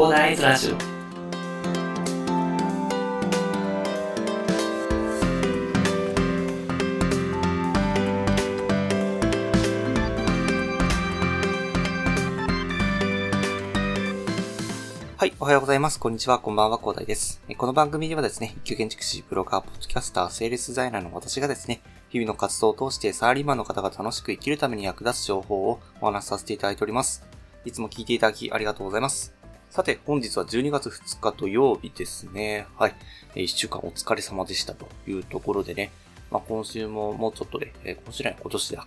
コーダーイズラジオはい、おはようございます。こんにちは、こんばんは、広大です。この番組ではですね、一級建築士、ブロガー、ポッドキャスター、セールスデザイナーの私がですね、日々の活動を通してサラリーマンの方が楽しく生きるために役立つ情報をお話しさせていただいております。いつも聞いていただきありがとうございます。さて、本日は12月2日土曜日ですね。はい。え1週間お疲れ様でしたというところでね、まあ、今週ももうちょっとで、えー今週じゃない、今年だ。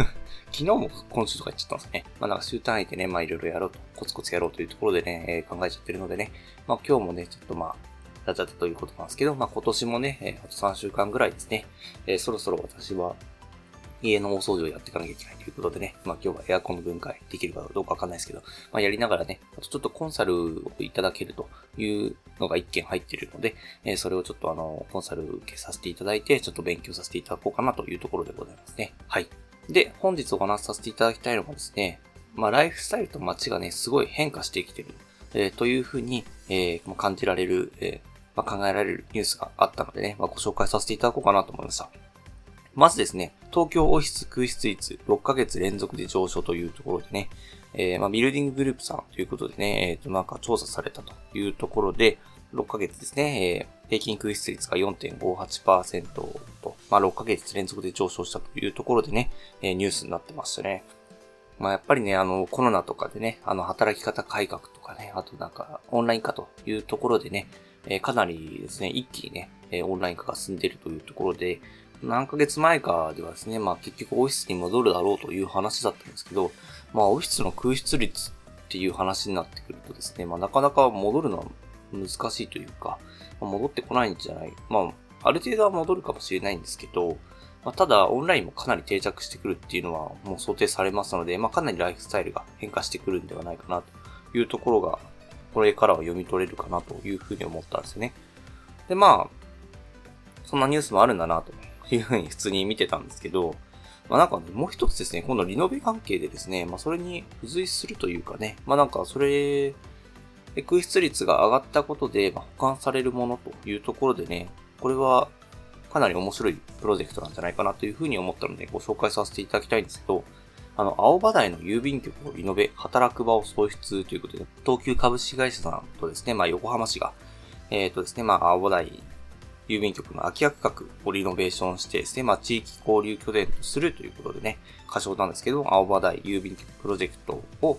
昨日も今週とか言っちゃったんですね。まあなんか週単位でね、まあいろいろやろうと、コツコツやろうというところでね、えー考えちゃってるのでね、まあ今日もね、ちょっとまあ、ラジャタということなんですけど、まあ今年もね、えーあと3週間ぐらいですね、えーそろそろ私は家の大掃除をやっていかなきゃいけないということでね、まあ今日はエアコンの分解できるかどうかわかんないですけど、まあやりながらね、あとちょっとコンサルをいただけるというのが一件入ってるので、えーそれをちょっとあの、コンサル受けさせていただいて、ちょっと勉強させていただこうかなというところでございますね。はい。で、本日お話しさせていただきたいのがですね、まあ、ライフスタイルと街がね、すごい変化してきてる、えーというふうに、えー感じられる、えーまあ、考えられるニュースがあったのでね、まあ、ご紹介させていただこうかなと思いました。まずですね、東京オフィス空室率6ヶ月連続で上昇というところでね、えーまあ、ビルディンググループさんということでね、えっ、と、なんか調査されたというところで、6ヶ月ですね、えー平均空室率が4.58%と、まあ、6ヶ月連続で上昇したというところでね、えーニュースになってましたね。まあ、やっぱりね、あの、コロナとかでね、あの、働き方改革とかね、あとなんか、オンライン化というところでね、えーかなりですね、一気にね、えーオンライン化が進んでいるというところで、何ヶ月前かではですね、まあ結局オフィスに戻るだろうという話だったんですけど、まあオフィスの空室率っていう話になってくるとですね、まあなかなか戻るのは難しいというか、まあ戻ってこないんじゃない。まあ、ある程度は戻るかもしれないんですけど、まあ、ただ、オンラインもかなり定着してくるっていうのはもう想定されますので、まあ、かなりライフスタイルが変化してくるんではないかなというところが、これからは読み取れるかなというふうに思ったんですよね。で、まあ、そんなニュースもあるんだなというふうに普通に見てたんですけど、まあなんかね、もう一つですね、今度リノベ関係でですね、まあそれに付随するというかね、まあなんかそれ、空室率が上がったことで、まあ、保管されるものというところでね、これはかなり面白いプロジェクトなんじゃないかなというふうに思ったのでご紹介させていただきたいんですけど、あの、青葉台の郵便局をリノベ、働く場を創出ということで、東急株式会社さんとですね、まあ横浜市が、えっ、とですね、まあ青葉台郵便局の空き家区画をリノベーションしてね、まあ地域交流拠点とするということでね、過小なんですけど、青葉台郵便局プロジェクトを、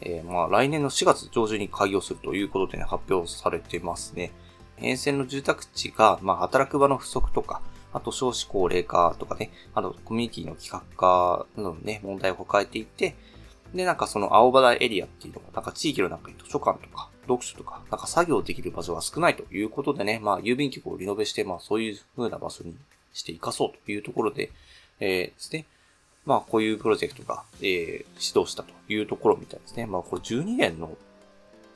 えーまあ来年の4月上旬に開業するということでね、発表されてますね。沿線の住宅地が、まあ、働く場の不足とか、あと少子高齢化とかね、あとコミュニティの企画化などのね、問題を抱えていて、で、なんかその青葉台エリアっていうのが、なんか地域の中に図書館とか、読書とか、なんか作業できる場所が少ないということでね、まあ、郵便局をリノベして、まあ、そういう風な場所にして活かそうというところで、えーですね、まあ、こういうプロジェクトが、えー、指導したというところみたいですね。まあ、これ12年の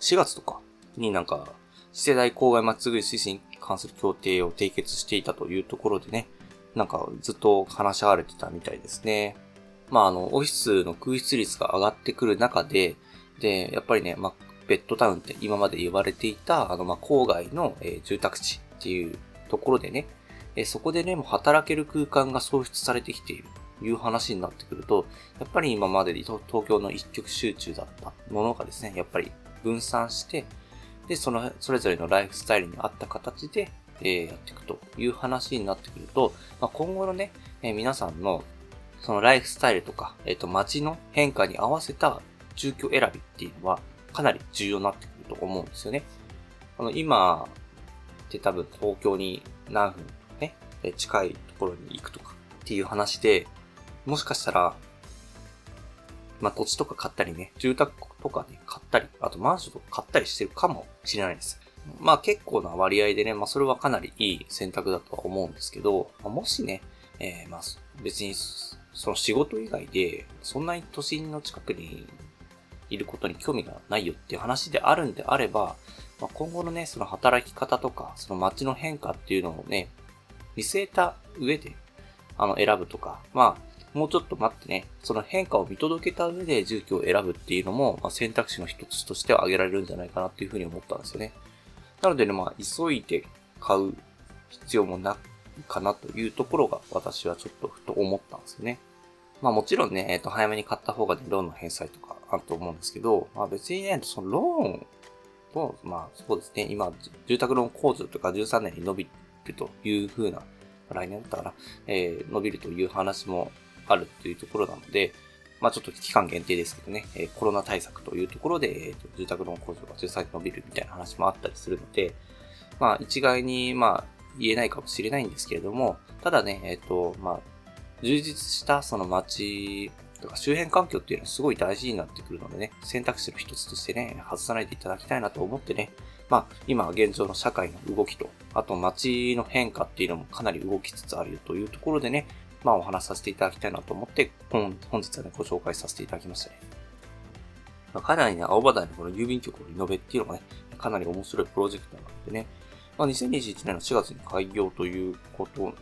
4月とかになんか、次世代郊外まちづくり推進に関する協定を締結していたというところでね、なんかずっと話し合われてたみたいですね。まあ、あの、オフィスの空室率が上がってくる中で、で、やっぱりね、まあ、ベッドタウンって今まで言われていた、あの、ま、郊外の、え住宅地っていうところでね、えそこでね、もう働ける空間が創出されてきているという話になってくると、やっぱり今まで東京の一極集中だったものがですね、やっぱり分散して、で、その、それぞれのライフスタイルに合った形で、えーやっていくという話になってくると、まあ、今後のね、えー皆さんの、そのライフスタイルとか、えっ、と、街の変化に合わせた住居選びっていうのは、かなり重要になってくると思うんですよね。あの、今って多分東京に何分とかね、近いところに行くとかっていう話で、もしかしたら、まあ、土地とか買ったりね、住宅とかね、買ったり、あとマンションとか買ったりしてるかもしれないです。まあ結構な割合でね、まあそれはかなりいい選択だとは思うんですけど、まあもしね、えーまあ別にその仕事以外で、そんなに都心の近くにいることに興味がないよっていう話であるんであれば、まあ、今後のね、その働き方とか、その街の変化っていうのをね、見据えた上で、あの、選ぶとか、まあ、もうちょっと待ってね、その変化を見届けた上で住居を選ぶっていうのも、まあ、選択肢の一つとしては挙げられるんじゃないかなっていうふうに思ったんですよね。なのでね、まあ、急いで買う必要もないかなというところが私はちょっとふと思ったんですよね。まあもちろんね、えっ、ー、と、早めに買った方がね、ローンの返済とかあると思うんですけど、まあ別にね、そのローンと、まあそうですね、今、住宅ローン控除とか13年に伸びるという風な、来年だったから、えー、伸びるという話もあるっていうところなので、まあちょっと期間限定ですけどね、えー、コロナ対策というところで、えーと、住宅ローン控除が13年伸びるみたいな話もあったりするので、まあ一概に、まあ言えないかもしれないんですけれども、ただね、えっ、ー、と、まあ充実したその街とか周辺環境っていうのはすごい大事になってくるのでね、選択肢の一つとしてね、外さないでいただきたいなと思ってね、まあ、今現状の社会の動きと、あと街の変化っていうのもかなり動きつつあるよというところでね、まあお話しさせていただきたいなと思って、本日はね、ご紹介させていただきましたね。まあ、かなりね、青葉台のこの郵便局のリノベっていうのがね、かなり面白いプロジェクトなのでね、まあ、2021年の4月に開業ということ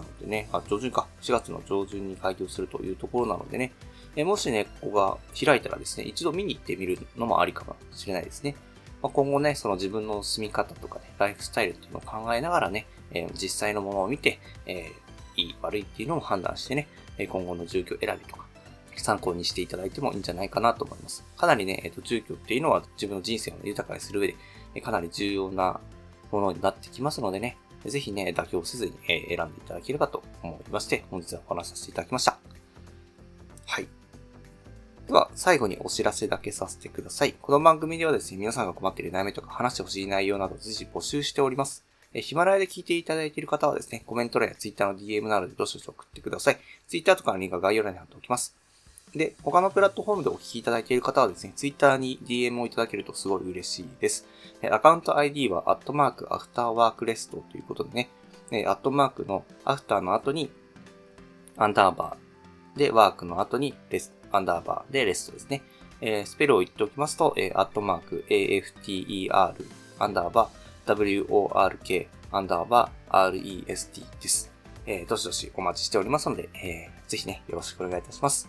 なのでね、あ、上旬か。4月の上旬に開業するというところなのでね、えもしね、ここが開いたらですね、一度見に行ってみるのもありかもしれないですね。まあ、今後ね、その自分の住み方とかね、ライフスタイルっていうのを考えながらね、え、実際のものを見て、えー、いい、悪いっていうのを判断してね、今後の住居選びとか、参考にしていただいてもいいんじゃないかなと思います。かなりね、えっ、と、住居っていうのは自分の人生を豊かにする上で、かなり重要なものになってきますのでね、ぜひね、妥協せずに、選んでいただければと思いまして、本日はお話しさせていただきました。はい。では、最後にお知らせだけさせてください。この番組ではですね、皆さんが困っている悩みとか話してほしい内容など随時募集しております。えヒマラヤで聞いていただいている方はですね、コメント欄や Twitter の DM などでどしどし送ってください。Twitter とかのリンクは概要欄に貼っておきます。で、他のプラットフォームでお聞きいただいている方はですね、Twitter に DM をいただけるとすごい嬉しいです。アカウント ID は、アットマーク、アフターワークレストということでね、アットマークのアフターの後に、アンダーバーで、ワークの後にレス、アンダーバーでレストですね。えー、スペルを言っておきますと、えー、アットマーク、AFTER、アンダーバー、WORK、アンダーバー、REST です。えー、どしどしお待ちしておりますので、えー、ぜひね、よろしくお願いいたします。